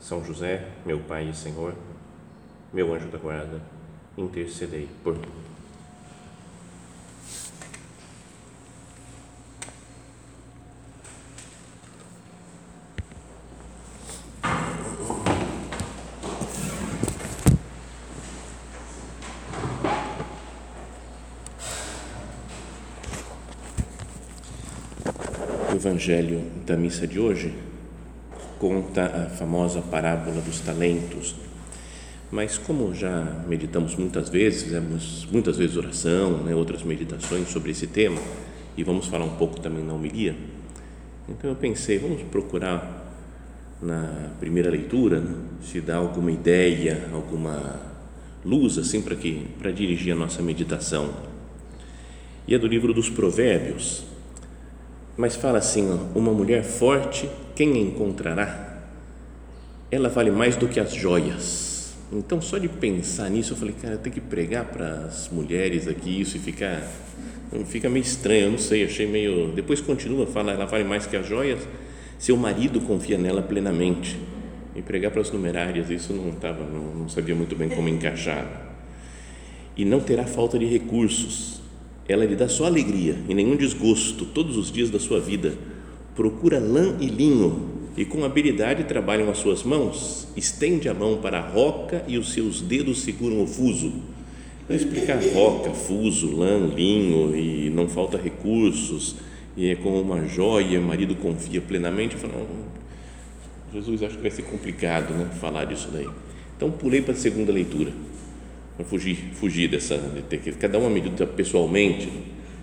são José, meu Pai e Senhor, meu anjo da guarda, intercedei por mim. Evangelho da missa de hoje conta a famosa parábola dos talentos. Mas como já meditamos muitas vezes, fizemos muitas vezes oração, né, outras meditações sobre esse tema, e vamos falar um pouco também na homilia, então eu pensei, vamos procurar na primeira leitura né, se dá alguma ideia, alguma luz assim para que para dirigir a nossa meditação. E é do livro dos Provérbios, mas fala assim: uma mulher forte, quem encontrará? Ela vale mais do que as joias. Então, só de pensar nisso, eu falei, cara, eu tenho que pregar para as mulheres aqui isso e ficar. Fica meio estranho, eu não sei, achei meio. Depois continua, fala, ela vale mais que as joias. Seu marido confia nela plenamente. E pregar para as numerárias, isso não, tava, não, não sabia muito bem como encaixar. E não terá falta de recursos ela lhe dá só alegria e nenhum desgosto todos os dias da sua vida. Procura lã e linho e com habilidade trabalham as suas mãos. Estende a mão para a roca e os seus dedos seguram o fuso. Vai explicar roca, fuso, lã, linho e não falta recursos e é como uma joia, o marido confia plenamente. Fala, Jesus, acho que vai ser complicado né, falar disso daí. Então pulei para a segunda leitura para fugir, fugir dessa, de ter que cada uma medita pessoalmente,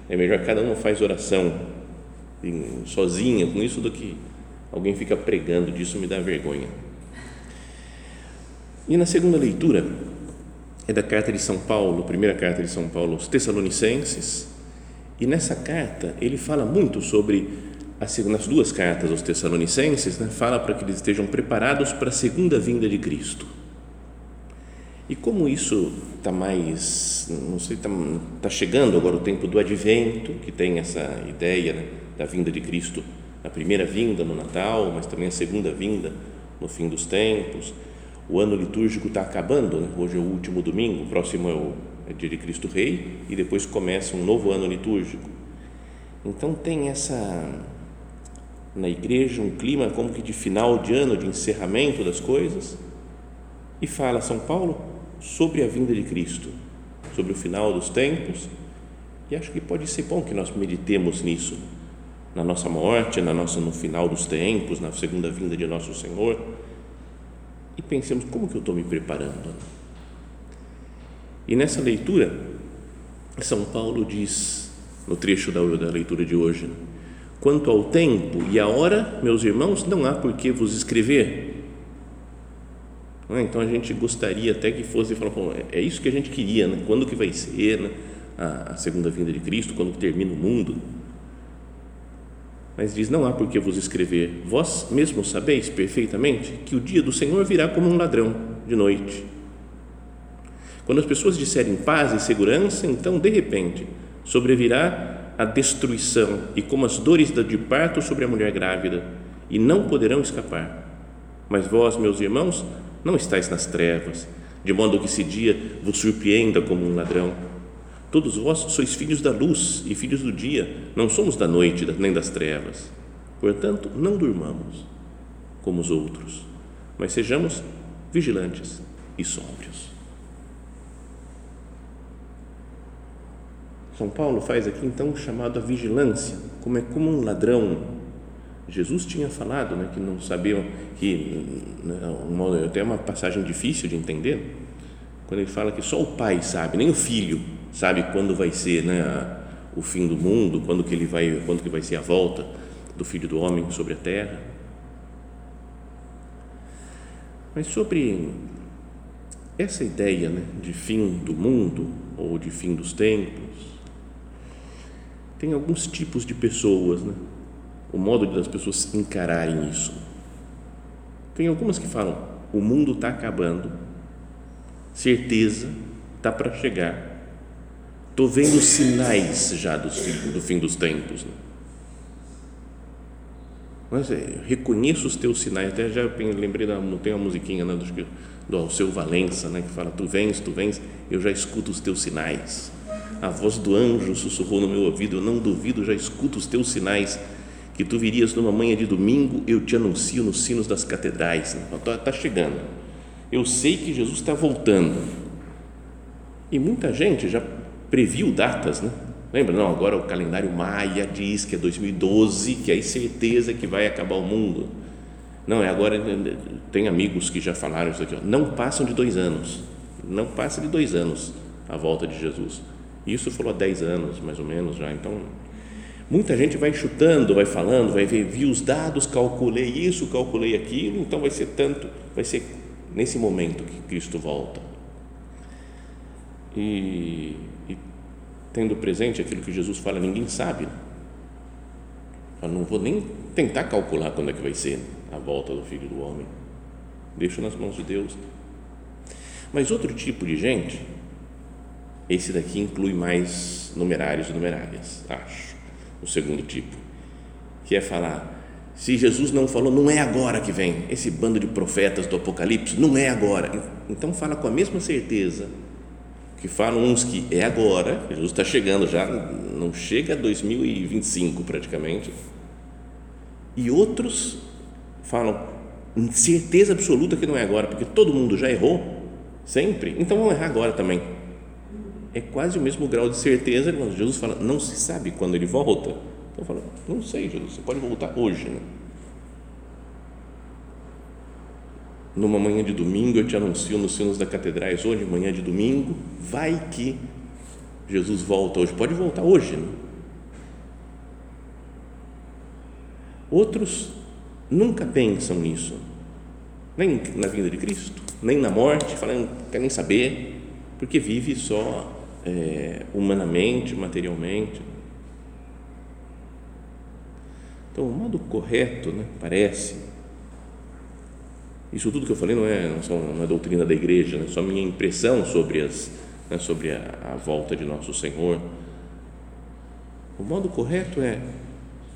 é melhor cada uma faz oração sozinha com isso do que alguém fica pregando disso me dá vergonha. E na segunda leitura é da carta de São Paulo, primeira carta de São Paulo aos Tessalonicenses, e nessa carta ele fala muito sobre nas duas cartas aos Tessalonicenses, né, fala para que eles estejam preparados para a segunda vinda de Cristo e como isso está mais, não sei, está tá chegando agora o tempo do advento, que tem essa ideia né, da vinda de Cristo, a primeira vinda no Natal, mas também a segunda vinda no fim dos tempos. O ano litúrgico está acabando, né? hoje é o último domingo, o próximo é o é dia de Cristo Rei, e depois começa um novo ano litúrgico. Então tem essa, na igreja, um clima como que de final de ano, de encerramento das coisas, e fala São Paulo sobre a vinda de Cristo, sobre o final dos tempos, e acho que pode ser bom que nós meditemos nisso, na nossa morte, na nossa no final dos tempos, na segunda vinda de nosso Senhor, e pensemos como que eu estou me preparando. E nessa leitura, São Paulo diz, no trecho da, da leitura de hoje, quanto ao tempo e à hora, meus irmãos, não há por que vos escrever, né? Então a gente gostaria até que fosse falar, é isso que a gente queria, né? quando que vai ser né? a, a segunda vinda de Cristo, quando termina o mundo. Mas diz: Não há por que vos escrever, vós mesmos sabeis perfeitamente que o dia do Senhor virá como um ladrão de noite. Quando as pessoas disserem paz e segurança, então de repente sobrevirá a destruição e como as dores de parto sobre a mulher grávida, e não poderão escapar. Mas vós, meus irmãos, não estáis nas trevas, de modo que esse dia vos surpreenda como um ladrão. Todos vós sois filhos da luz e filhos do dia, não somos da noite nem das trevas. Portanto, não durmamos como os outros, mas sejamos vigilantes e sóbrios. São Paulo faz aqui então o chamado à vigilância, como é como um ladrão Jesus tinha falado né, que não sabiam que né, uma, até uma passagem difícil de entender quando ele fala que só o pai sabe nem o filho sabe quando vai ser né, o fim do mundo quando que ele vai quando que vai ser a volta do filho do homem sobre a terra Mas sobre essa ideia né, de fim do mundo ou de fim dos tempos, tem alguns tipos de pessoas, né? O modo das pessoas encararem isso. Tem algumas que falam: o mundo está acabando, certeza, está para chegar. Estou vendo sinais já do fim, do fim dos tempos. Né? Mas é, reconheço os teus sinais. Até já lembrei, da, tem uma musiquinha né, do, do Alceu Valença, né, que fala: Tu vens, tu vens, eu já escuto os teus sinais. A voz do anjo sussurrou no meu ouvido: Eu não duvido, já escuto os teus sinais. Que tu virias numa manhã de domingo, eu te anuncio nos sinos das catedrais. Está tá chegando. Eu sei que Jesus está voltando. E muita gente já previu datas, né? Lembra? Não, agora o calendário maia diz que é 2012, que é certeza que vai acabar o mundo. Não, é agora. Tem amigos que já falaram isso aqui. Ó, não passam de dois anos. Não passa de dois anos a volta de Jesus. Isso falou há dez anos, mais ou menos já. Então, muita gente vai chutando, vai falando, vai ver, vi os dados, calculei isso, calculei aquilo. Então, vai ser tanto, vai ser nesse momento que Cristo volta. E tendo presente aquilo que Jesus fala, ninguém sabe. Eu não vou nem tentar calcular quando é que vai ser a volta do Filho do Homem. Deixo nas mãos de Deus. Mas outro tipo de gente, esse daqui inclui mais numerários e numerárias, acho. O segundo tipo, que é falar: se Jesus não falou, não é agora que vem. Esse bando de profetas do Apocalipse, não é agora. Então fala com a mesma certeza que falam uns que é agora, Jesus está chegando já, não chega a 2025 praticamente, e outros falam certeza absoluta que não é agora, porque todo mundo já errou sempre, então vamos errar agora também. É quase o mesmo grau de certeza quando Jesus fala, não se sabe quando ele volta. Então fala, não sei, Jesus, você pode voltar hoje, né? numa manhã de domingo, eu te anuncio nos sinos da catedrais, hoje, manhã de domingo, vai que Jesus volta hoje, pode voltar hoje. Né? Outros nunca pensam nisso, nem na vinda de Cristo, nem na morte, falam, não quer nem saber, porque vive só é, humanamente, materialmente. Então, o modo correto, né, parece, isso tudo que eu falei não é, não, não é doutrina da igreja, né? só minha impressão sobre, as, né, sobre a, a volta de nosso Senhor. O modo correto é: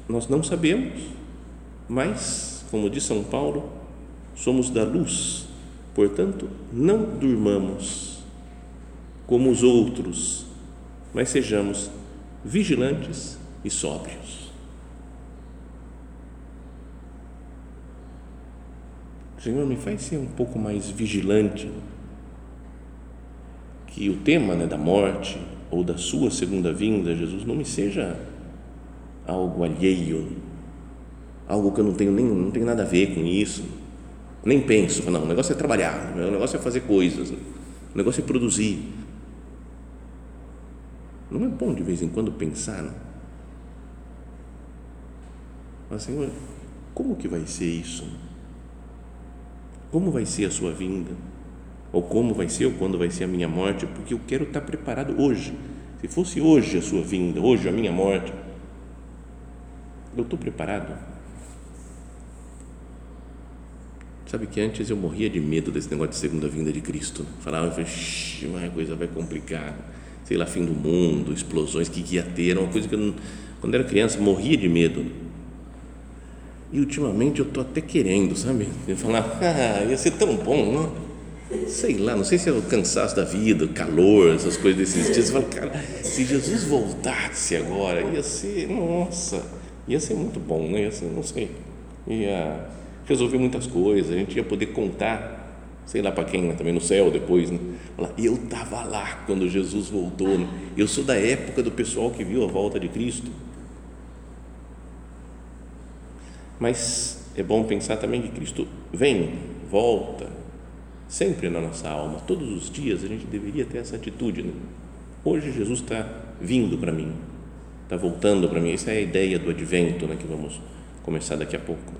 nós não sabemos, mas, como diz São Paulo, somos da luz, portanto, não durmamos como os outros, mas sejamos vigilantes e sóbrios. Senhor, me faz ser um pouco mais vigilante que o tema né, da morte ou da sua segunda vinda, Jesus, não me seja algo alheio, algo que eu não tenho nem não tenho nada a ver com isso, nem penso, não, o negócio é trabalhar, o negócio é fazer coisas, o negócio é produzir. Não é bom de vez em quando pensar, né? Mas Senhor, como que vai ser isso? como vai ser a sua vinda, ou como vai ser, ou quando vai ser a minha morte, porque eu quero estar preparado hoje. Se fosse hoje a sua vinda, hoje a minha morte, eu estou preparado. Sabe que antes eu morria de medo desse negócio de segunda vinda de Cristo. Falava, a coisa vai complicar, sei lá, fim do mundo, explosões, que, que ia ter, era uma coisa que eu, quando era criança, morria de medo e ultimamente eu estou até querendo, sabe? Eu falar, ah, ia ser tão bom, não? Sei lá, não sei se é o cansaço da vida, o calor, essas coisas desses dias. Você fala, cara, se Jesus voltasse agora, ia ser, nossa, ia ser muito bom, né? Ia ser, não sei, ia resolver muitas coisas, a gente ia poder contar, sei lá para quem, né? também no céu depois, né? Falar, eu estava lá quando Jesus voltou, né? eu sou da época do pessoal que viu a volta de Cristo mas é bom pensar também que Cristo vem, volta, sempre na nossa alma. Todos os dias a gente deveria ter essa atitude. Né? Hoje Jesus está vindo para mim, está voltando para mim. Essa é a ideia do advento né, que vamos começar daqui a pouco.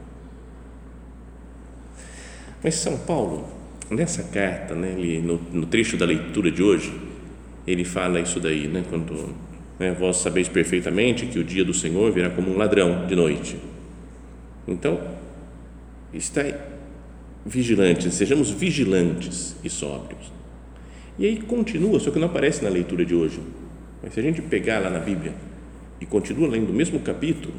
Mas São Paulo, nessa carta, né, ele, no, no trecho da leitura de hoje, ele fala isso daí, né, quando né, vós sabeis perfeitamente que o dia do Senhor virá como um ladrão de noite. Então, está vigilantes, sejamos vigilantes e sóbrios. E aí continua, só que não aparece na leitura de hoje. Mas se a gente pegar lá na Bíblia e continua lendo o mesmo capítulo,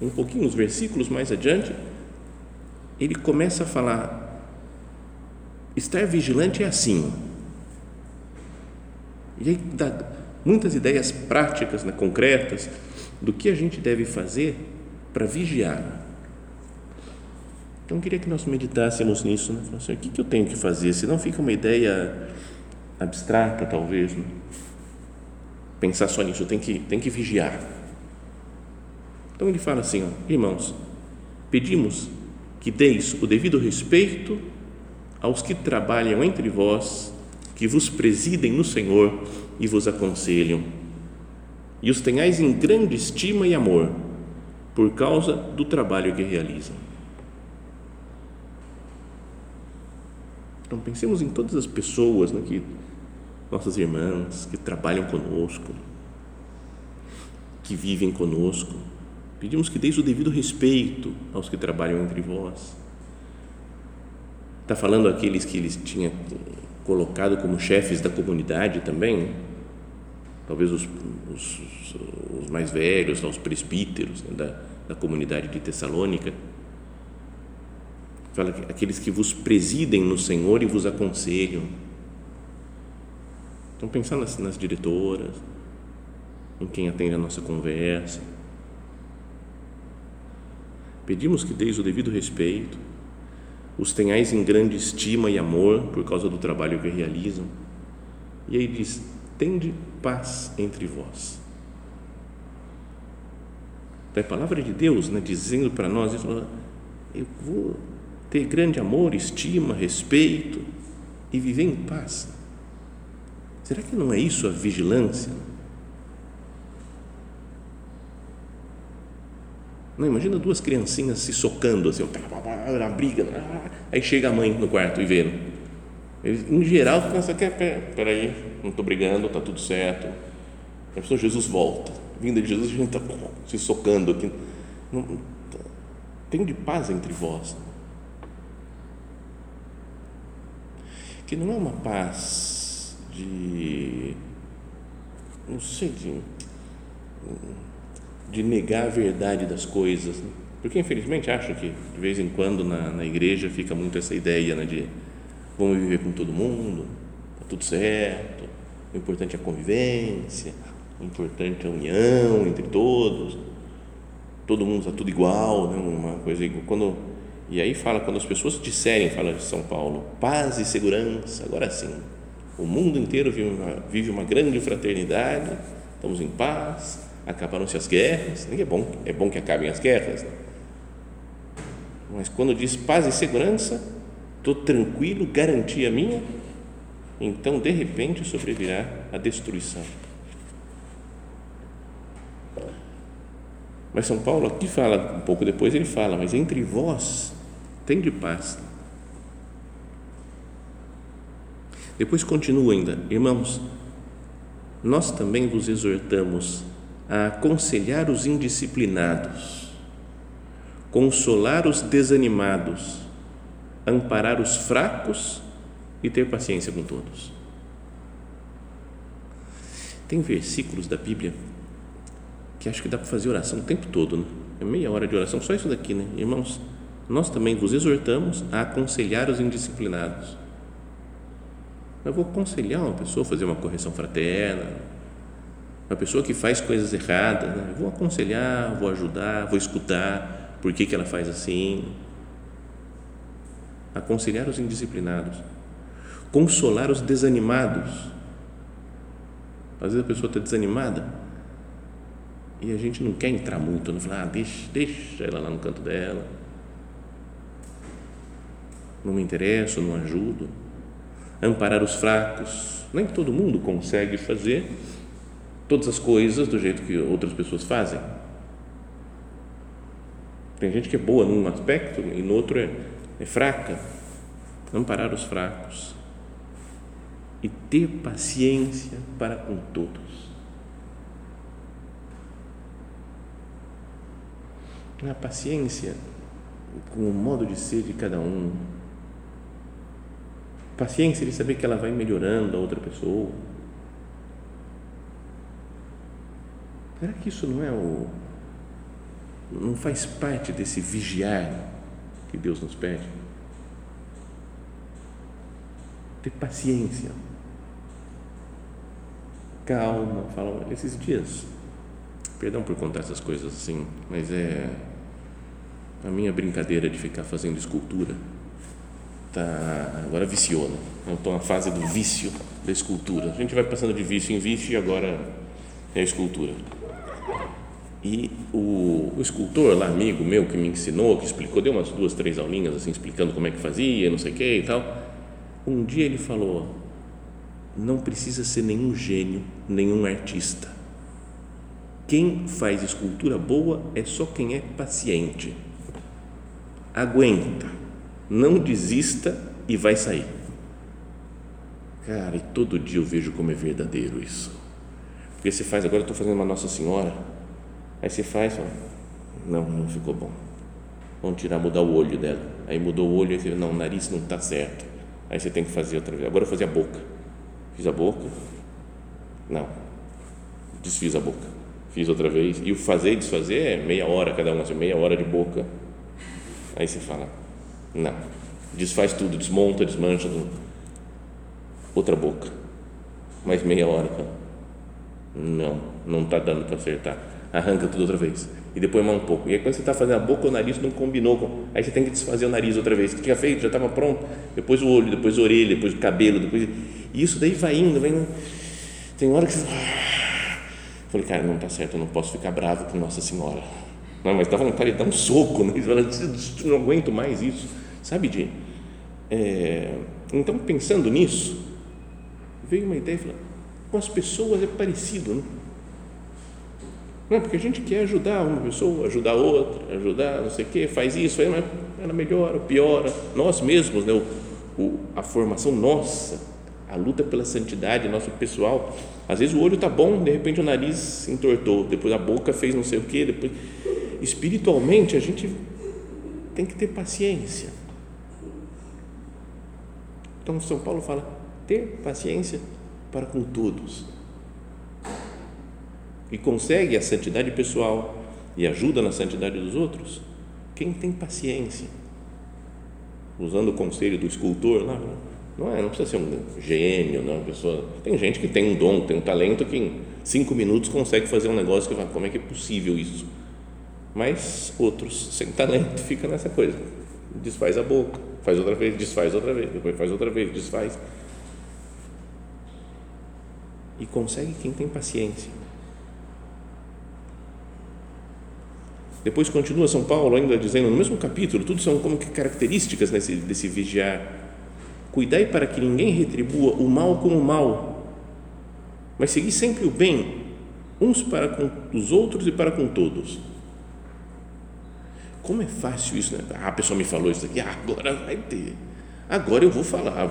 um pouquinho, uns versículos mais adiante, ele começa a falar: estar vigilante é assim. E aí dá muitas ideias práticas, né, concretas, do que a gente deve fazer para vigiar. Então, eu queria que nós meditássemos nisso, né? Assim, o que, eu tenho que fazer? Senão fica uma ideia abstrata, talvez. Né? Pensar só nisso, tem que, tem que vigiar. Então, ele fala assim, ó, irmãos, pedimos que deis o devido respeito aos que trabalham entre vós, que vos presidem no Senhor e vos aconselham, e os tenhais em grande estima e amor, por causa do trabalho que realizam. Então, pensemos em todas as pessoas, né, que, nossas irmãs, que trabalham conosco, que vivem conosco, Pedimos que deis o devido respeito aos que trabalham entre vós. Está falando aqueles que eles tinham colocado como chefes da comunidade também, talvez os, os, os mais velhos, os presbíteros né, da, da comunidade de Tessalônica. Fala aqueles que vos presidem no Senhor e vos aconselham. Então, pensar nas, nas diretoras, em quem atende a nossa conversa Pedimos que deis o devido respeito, os tenhais em grande estima e amor por causa do trabalho que realizam. E aí diz: tende paz entre vós. Então, é a palavra de Deus né, dizendo para nós: eu vou ter grande amor, estima, respeito e viver em paz. Será que não é isso a vigilância? Não, imagina duas criancinhas se socando assim, na briga, aí chega a mãe no quarto e vê. Eles, em geral, pensa que peraí, não estou brigando, está tudo certo. A pessoa, Jesus volta. Vinda de Jesus, a gente está se socando aqui. Não, tem de paz entre vós. Que não é uma paz de. Não sei, de de negar a verdade das coisas. Né? Porque, infelizmente, acho que de vez em quando na, na igreja fica muito essa ideia né, de vamos viver com todo mundo, está tudo certo, o importante é a convivência, o importante é a união entre todos, todo mundo está tudo igual, né, uma coisa igual. Quando, e aí fala, quando as pessoas disserem, fala de São Paulo, paz e segurança, agora sim, o mundo inteiro vive uma, vive uma grande fraternidade, estamos em paz, acabaram-se as guerras, é bom, é bom que acabem as guerras, né? mas quando diz paz e segurança, estou tranquilo, garantia minha, então de repente sobrevirá a destruição. Mas São Paulo aqui fala, um pouco depois ele fala, mas entre vós tem de paz. Depois continua ainda, irmãos, nós também vos exortamos a aconselhar os indisciplinados, consolar os desanimados, amparar os fracos e ter paciência com todos. Tem versículos da Bíblia que acho que dá para fazer oração o tempo todo, né? É meia hora de oração, só isso daqui, né? Irmãos, nós também vos exortamos a aconselhar os indisciplinados. Eu vou aconselhar uma pessoa a fazer uma correção fraterna, uma pessoa que faz coisas erradas, né? vou aconselhar, vou ajudar, vou escutar, por que, que ela faz assim. Aconselhar os indisciplinados, consolar os desanimados. Às vezes a pessoa está desanimada e a gente não quer entrar muito, não fala, ah, deixa, deixa ela lá no canto dela. Não me interesso, não ajudo. Amparar os fracos. Nem todo mundo consegue fazer todas as coisas do jeito que outras pessoas fazem. Tem gente que é boa num aspecto e no outro é, é fraca. amparar os fracos e ter paciência para com todos. A paciência com o modo de ser de cada um. Paciência de saber que ela vai melhorando a outra pessoa. Será que isso não é o. não faz parte desse vigiar que Deus nos pede? Ter paciência. Calma, fala, esses dias, perdão por contar essas coisas assim, mas é a minha brincadeira de ficar fazendo escultura tá agora viciou, né? Estou na fase do vício da escultura. A gente vai passando de vício em vício e agora é a escultura. E o, o, escultor lá, amigo meu, que me ensinou, que explicou, deu umas duas, três aulinhas assim, explicando como é que fazia, não sei o que e tal. Um dia ele falou: não precisa ser nenhum gênio, nenhum artista. Quem faz escultura boa é só quem é paciente aguenta, não desista e vai sair. Cara, e todo dia eu vejo como é verdadeiro isso. Porque você faz, agora eu estou fazendo uma Nossa Senhora, aí você faz, não, não ficou bom. Vamos tirar, mudar o olho dela. Aí mudou o olho, aí você, não, o nariz não está certo. Aí você tem que fazer outra vez. Agora eu fazer a boca. Fiz a boca, não, desfiz a boca. Fiz outra vez. E o fazer e desfazer é meia hora cada um, assim, meia hora de boca Aí você fala, não, desfaz tudo, desmonta, desmancha, tudo. outra boca, mais meia hora, não, não está dando para acertar, arranca tudo outra vez e depois mais um pouco. E aí quando você está fazendo a boca, o nariz não combinou com. Aí você tem que desfazer o nariz outra vez. Que tinha feito, já estava pronto. Depois o olho, depois a orelha, depois o cabelo, depois. E isso daí vai indo, vai indo. Tem hora que você. Falei, cara, não está certo, eu não posso ficar bravo com Nossa Senhora não, mas dá vontade de dar um soco, né? não aguento mais isso, sabe, de é, então pensando nisso, veio uma ideia, falar, com as pessoas é parecido, né? Não, porque a gente quer ajudar uma pessoa, ajudar outra, ajudar não sei o quê, faz isso, aí ela melhora, piora, nós mesmos, né? O, o, a formação nossa, a luta pela santidade, nosso pessoal, às vezes o olho está bom, de repente o nariz entortou, depois a boca fez não sei o quê, depois espiritualmente a gente tem que ter paciência. Então São Paulo fala ter paciência para com todos. E consegue a santidade pessoal e ajuda na santidade dos outros quem tem paciência. Usando o conselho do escultor não é, não precisa ser um gênio, não, pessoa. Tem gente que tem um dom, tem um talento que em cinco minutos consegue fazer um negócio que fala, como é que é possível isso? Mas outros sem talento fica nessa coisa, desfaz a boca, faz outra vez, desfaz outra vez, depois faz outra vez, desfaz. E consegue quem tem paciência. Depois continua São Paulo ainda dizendo no mesmo capítulo, tudo são como que características desse, desse vigiar. Cuidai para que ninguém retribua o mal com o mal, mas seguir sempre o bem, uns para com os outros e para com todos como é fácil isso, né? Ah, a pessoa me falou isso aqui, ah, agora vai ter. Agora eu vou falar.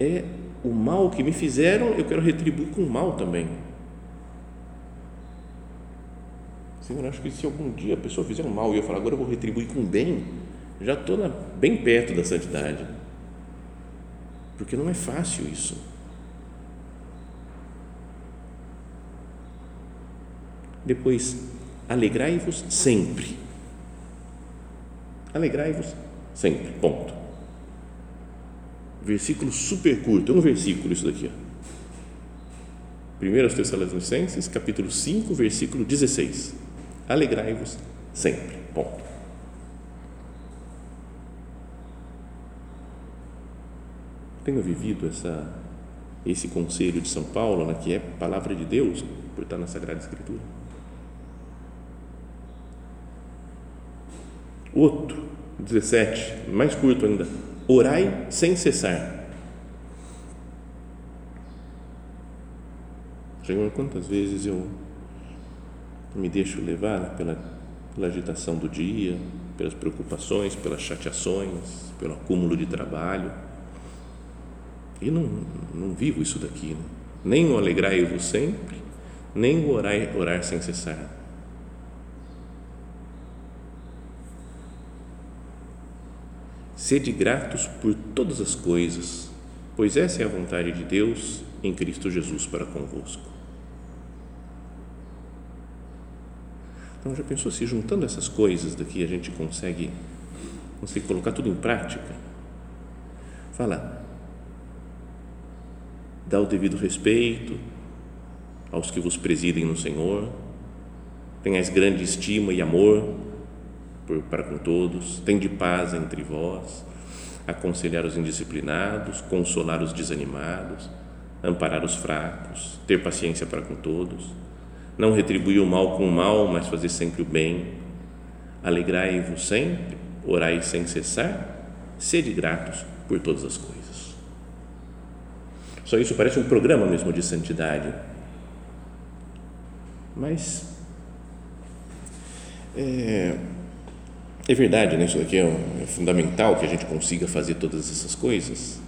É o mal que me fizeram, eu quero retribuir com o mal também. Senhor, acho que se algum dia a pessoa fizer um mal e eu falar, agora eu vou retribuir com bem, já estou bem perto da santidade. Porque não é fácil isso. Depois, alegrai-vos sempre Alegrai-vos sempre. Ponto. Versículo super curto, é um versículo isso daqui. Ó. 1 Tessalonicenses, capítulo 5, versículo 16. Alegrai-vos sempre. Ponto. Tenho vivido essa, esse conselho de São Paulo, né, que é palavra de Deus, por estar na Sagrada Escritura. Outro, 17, mais curto ainda. Orai sem cessar. Senhor, quantas vezes eu me deixo levar pela, pela agitação do dia, pelas preocupações, pelas chateações, pelo acúmulo de trabalho E não, não vivo isso daqui, né? nem o alegrai-vos sempre, nem o orar, orar sem cessar. Sede gratos por todas as coisas, pois essa é a vontade de Deus em Cristo Jesus para convosco. Então, já pensou se juntando essas coisas daqui a gente consegue, consegue colocar tudo em prática? Fala, dá o devido respeito aos que vos presidem no Senhor, tenhais grande estima e amor por, para com todos, de paz entre vós, aconselhar os indisciplinados, consolar os desanimados, amparar os fracos, ter paciência para com todos, não retribuir o mal com o mal, mas fazer sempre o bem, alegrai-vos sempre, orai sem cessar, sede gratos por todas as coisas. Só isso parece um programa mesmo de santidade. Mas é, é verdade, né? Isso daqui é, é fundamental que a gente consiga fazer todas essas coisas.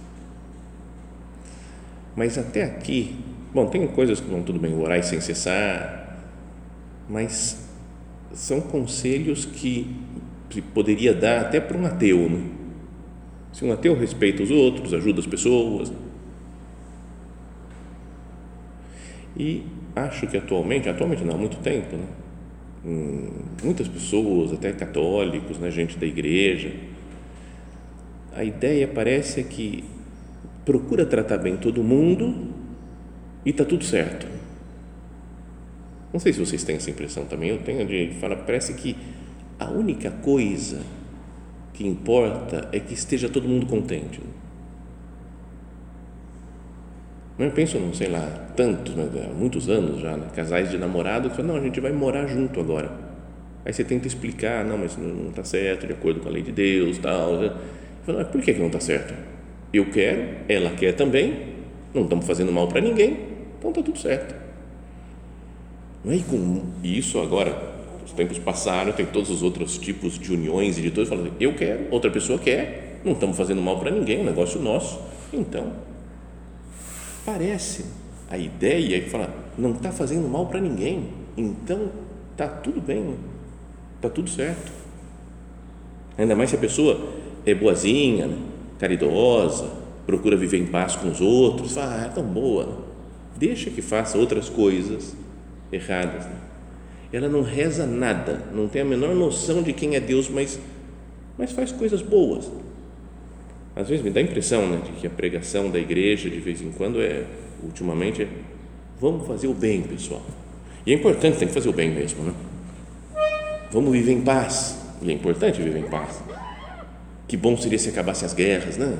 Mas até aqui, bom, tem coisas que vão tudo bem, orar sem cessar, mas são conselhos que se poderia dar até para um ateu, né? Se um ateu respeita os outros, ajuda as pessoas, E acho que atualmente, atualmente não, há muito tempo, né? Hum, muitas pessoas, até católicos, né, gente da igreja, a ideia parece é que procura tratar bem todo mundo e está tudo certo. Não sei se vocês têm essa impressão também, eu tenho de falar, parece que a única coisa que importa é que esteja todo mundo contente. Eu penso, não sei lá, tantos, né, muitos anos já, né, casais de namorado que falam, não, a gente vai morar junto agora. Aí você tenta explicar, não, mas não está certo, de acordo com a lei de Deus, tal. Né? Falo, por que, que não está certo? Eu quero, ela quer também, não estamos fazendo mal para ninguém, então está tudo certo. Não é com isso agora, os tempos passaram, tem todos os outros tipos de uniões e de todos, falando, eu quero, outra pessoa quer, não estamos fazendo mal para ninguém, é um negócio nosso, então parece a ideia que fala, não está fazendo mal para ninguém, então está tudo bem, está tudo certo. Ainda mais se a pessoa é boazinha, né? caridosa, procura viver em paz com os outros, fala, ah, é tão boa, deixa que faça outras coisas erradas. Né? Ela não reza nada, não tem a menor noção de quem é Deus, mas, mas faz coisas boas às vezes me dá a impressão né, de que a pregação da igreja de vez em quando é, ultimamente, é vamos fazer o bem, pessoal. E é importante, tem que fazer o bem mesmo, né? Vamos viver em paz. E é importante viver em paz. Que bom seria se acabassem as guerras, né?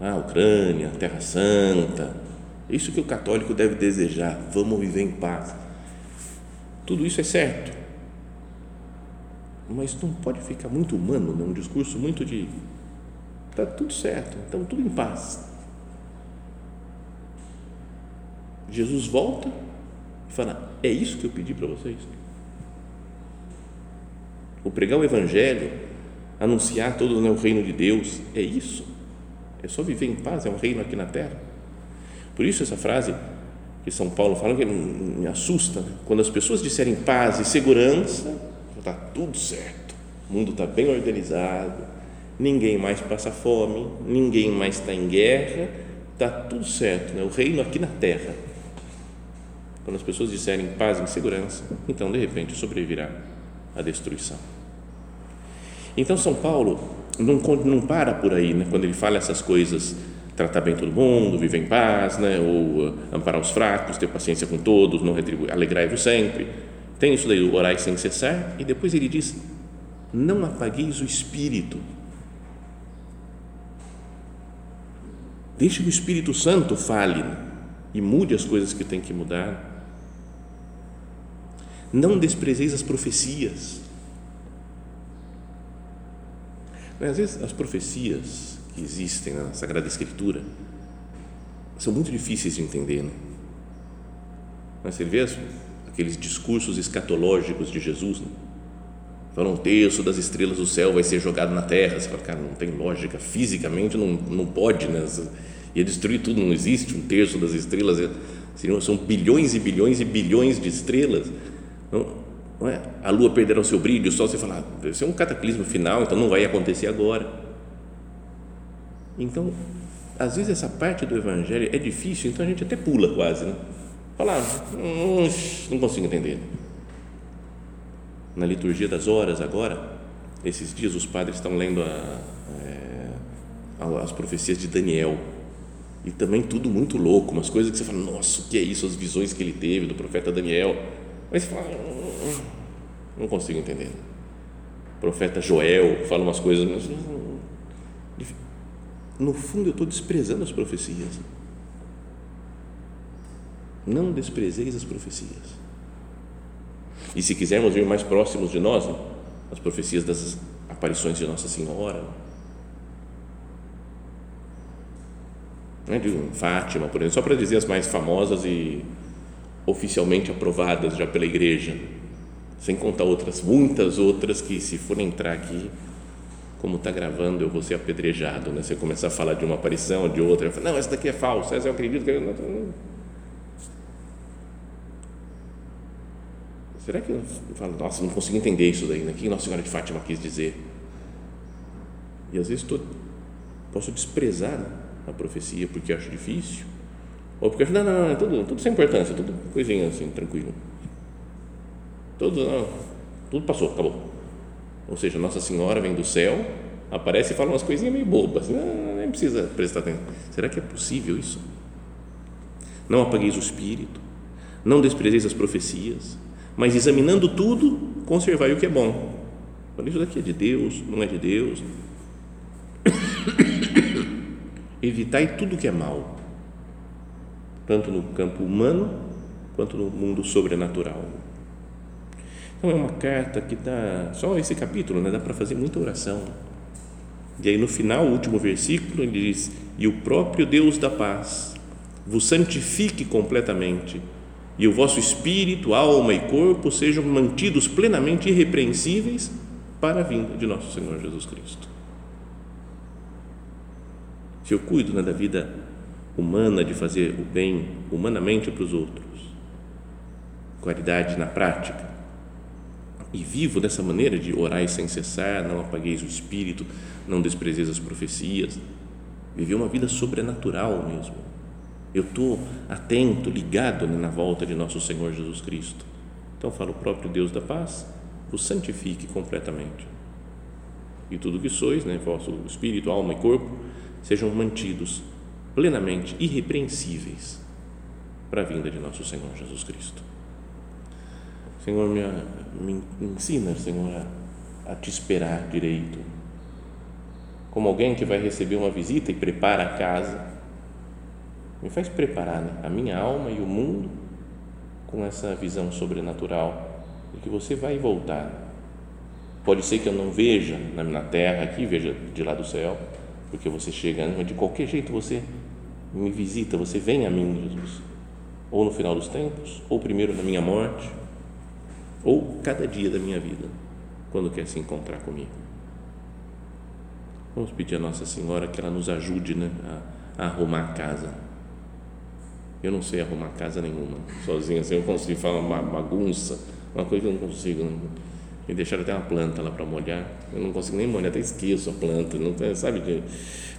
Ah, Ucrânia, Terra Santa. É isso que o católico deve desejar. Vamos viver em paz. Tudo isso é certo. Mas não pode ficar muito humano, né? um discurso muito de Está tudo certo, então tudo em paz. Jesus volta e fala: É isso que eu pedi para vocês. O pregar o Evangelho, anunciar todo né, o reino de Deus, é isso. É só viver em paz, é um reino aqui na terra. Por isso, essa frase que São Paulo fala que me assusta, né? quando as pessoas disserem paz e segurança, está tudo certo, o mundo está bem organizado, ninguém mais passa fome, ninguém mais está em guerra, está tudo certo, né? o reino aqui na terra. Quando as pessoas disserem paz e segurança, então de repente sobrevirá a destruição. Então São Paulo não, não para por aí, né? quando ele fala essas coisas, tratar bem todo mundo, viver em paz, né? ou uh, amparar os fracos, ter paciência com todos, não retribuir, alegrai-vos sempre. Tem isso daí, orai sem cessar, e depois ele diz: não apagueis o espírito Deixe que o Espírito Santo fale e mude as coisas que tem que mudar. Não desprezeis as profecias. Às vezes, as profecias que existem na Sagrada Escritura são muito difíceis de entender. Né? Mas você vê aqueles discursos escatológicos de Jesus, né? Um terço das estrelas do céu vai ser jogado na terra. Você fala, cara, não tem lógica, fisicamente não, não pode, né? ia destruir tudo, não existe um terço das estrelas, são bilhões e bilhões e bilhões de estrelas. Não, não é? A lua perderá o seu brilho, o sol, você fala, ah, isso é um cataclismo final, então não vai acontecer agora. Então, às vezes essa parte do evangelho é difícil, então a gente até pula quase, né? Fala, hum, não consigo entender. Na liturgia das horas agora, esses dias os padres estão lendo a, é, as profecias de Daniel e também tudo muito louco, umas coisas que você fala, nossa, o que é isso? As visões que ele teve do profeta Daniel. Mas você fala, hum, não consigo entender. O profeta Joel fala umas coisas, mas no fundo eu estou desprezando as profecias. Não desprezeis as profecias. E se quisermos vir mais próximos de nós, as profecias das aparições de Nossa Senhora, né, de Fátima, por exemplo, só para dizer as mais famosas e oficialmente aprovadas já pela igreja, sem contar outras, muitas outras que se for entrar aqui, como está gravando, eu vou ser apedrejado, né? Você começar a falar de uma aparição, de outra, falo, não, essa daqui é falsa, essa eu acredito que eu Será que eu falo, nossa, não consigo entender isso daí, né? O que Nossa Senhora de Fátima quis dizer? E às vezes tô, posso desprezar a profecia porque acho difícil, ou porque acho, não, não, não, é tudo, tudo sem importância, tudo coisinha assim, tranquilo. Tudo, não, tudo passou, acabou. Ou seja, Nossa Senhora vem do céu, aparece e fala umas coisinhas meio bobas, não, nem precisa prestar atenção. Será que é possível isso? Não apagueis o espírito, não desprezeis as profecias, mas examinando tudo, conservai o que é bom. Isso daqui é de Deus, não é de Deus, evitai tudo que é mal, tanto no campo humano quanto no mundo sobrenatural. Então é uma carta que dá, só esse capítulo, né, dá para fazer muita oração. E aí no final, o último versículo, ele diz: E o próprio Deus da paz vos santifique completamente, e o vosso espírito, alma e corpo sejam mantidos plenamente irrepreensíveis para a vinda de nosso Senhor Jesus Cristo se eu cuido né, da vida humana, de fazer o bem humanamente para os outros, qualidade na prática, e vivo dessa maneira de orar sem cessar, não apagueis o espírito, não desprezeis as profecias, viver uma vida sobrenatural mesmo. Eu estou atento, ligado né, na volta de nosso Senhor Jesus Cristo. Então fala o próprio Deus da paz, o santifique completamente. E tudo que sois, né, vosso espírito, alma e corpo, sejam mantidos plenamente irrepreensíveis para a vinda de nosso Senhor Jesus Cristo. Senhor, me, me ensina, Senhor, a, a te esperar direito. Como alguém que vai receber uma visita e prepara a casa, me faz preparar né, a minha alma e o mundo com essa visão sobrenatural de que você vai voltar. Pode ser que eu não veja na terra aqui, veja de lá do céu, porque você chega, mas de qualquer jeito você me visita, você vem a mim, Jesus, ou no final dos tempos, ou primeiro na minha morte, ou cada dia da minha vida, quando quer se encontrar comigo. Vamos pedir a Nossa Senhora que ela nos ajude né, a, a arrumar a casa. Eu não sei arrumar casa nenhuma, sozinho assim, eu consigo falar uma bagunça, uma coisa que eu não consigo. Não me deixaram até uma planta lá para molhar. Eu não consigo nem molhar, até esqueço a planta, não sabe?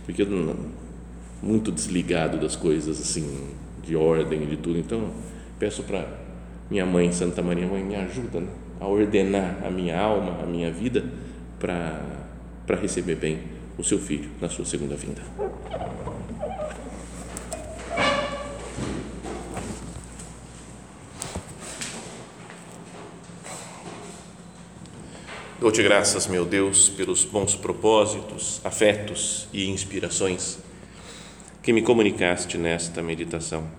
Porque eu não, muito desligado das coisas assim, de ordem, de tudo. Então, peço para minha mãe, Santa Maria, mãe, me ajuda né, a ordenar a minha alma, a minha vida para receber bem o seu filho na sua segunda vinda. Dou-te graças, meu Deus, pelos bons propósitos, afetos e inspirações que me comunicaste nesta meditação.